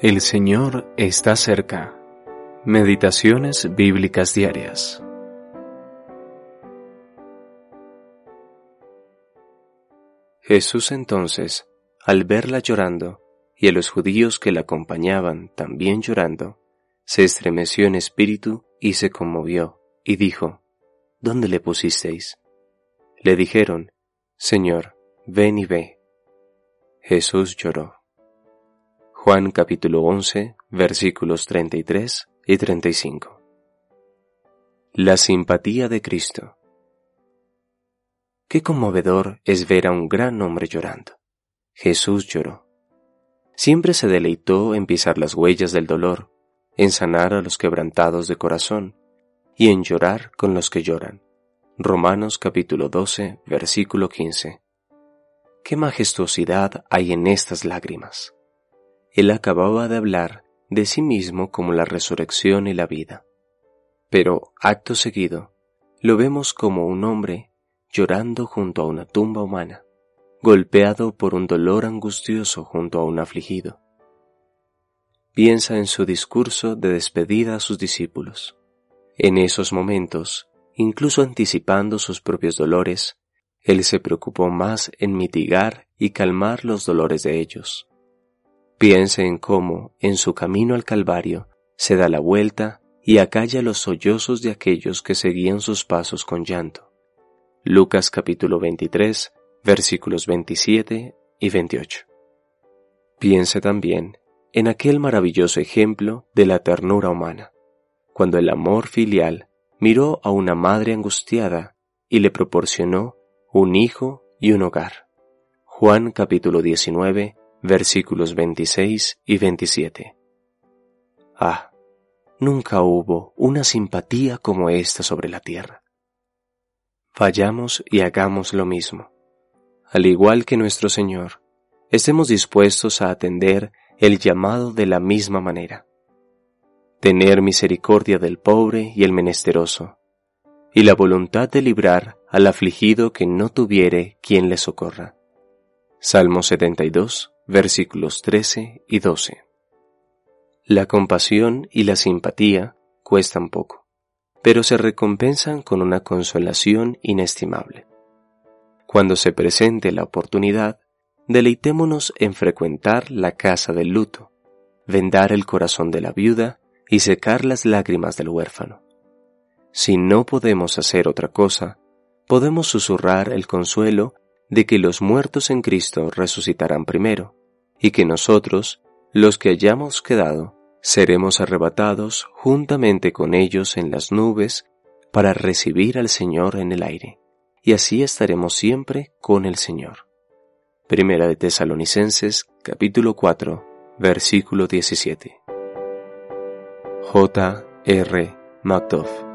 El Señor está cerca. Meditaciones bíblicas diarias. Jesús entonces, al verla llorando, y a los judíos que la acompañaban también llorando, se estremeció en espíritu y se conmovió, y dijo, ¿Dónde le pusisteis? Le dijeron, Señor, ven y ve. Jesús lloró. Juan capítulo 11, versículos 33 y 35. La simpatía de Cristo. Qué conmovedor es ver a un gran hombre llorando. Jesús lloró. Siempre se deleitó en pisar las huellas del dolor, en sanar a los quebrantados de corazón y en llorar con los que lloran. Romanos capítulo 12, versículo 15. Qué majestuosidad hay en estas lágrimas él acababa de hablar de sí mismo como la resurrección y la vida. Pero, acto seguido, lo vemos como un hombre llorando junto a una tumba humana, golpeado por un dolor angustioso junto a un afligido. Piensa en su discurso de despedida a sus discípulos. En esos momentos, incluso anticipando sus propios dolores, él se preocupó más en mitigar y calmar los dolores de ellos Piense en cómo, en su camino al Calvario, se da la vuelta y acalla los sollozos de aquellos que seguían sus pasos con llanto. Lucas capítulo 23, versículos 27 y 28. Piense también en aquel maravilloso ejemplo de la ternura humana, cuando el amor filial miró a una madre angustiada y le proporcionó un hijo y un hogar. Juan capítulo 19, versículos 26 y 27. Ah, nunca hubo una simpatía como esta sobre la tierra. Vayamos y hagamos lo mismo. Al igual que nuestro Señor, estemos dispuestos a atender el llamado de la misma manera. Tener misericordia del pobre y el menesteroso, y la voluntad de librar al afligido que no tuviere quien le socorra. Salmo 72, versículos 13 y 12. La compasión y la simpatía cuestan poco, pero se recompensan con una consolación inestimable. Cuando se presente la oportunidad, deleitémonos en frecuentar la casa del luto, vendar el corazón de la viuda y secar las lágrimas del huérfano. Si no podemos hacer otra cosa, podemos susurrar el consuelo de que los muertos en Cristo resucitarán primero, y que nosotros, los que hayamos quedado, seremos arrebatados juntamente con ellos en las nubes para recibir al Señor en el aire, y así estaremos siempre con el Señor. Primera de Tesalonicenses capítulo 4 versículo 17. J. R. Macduff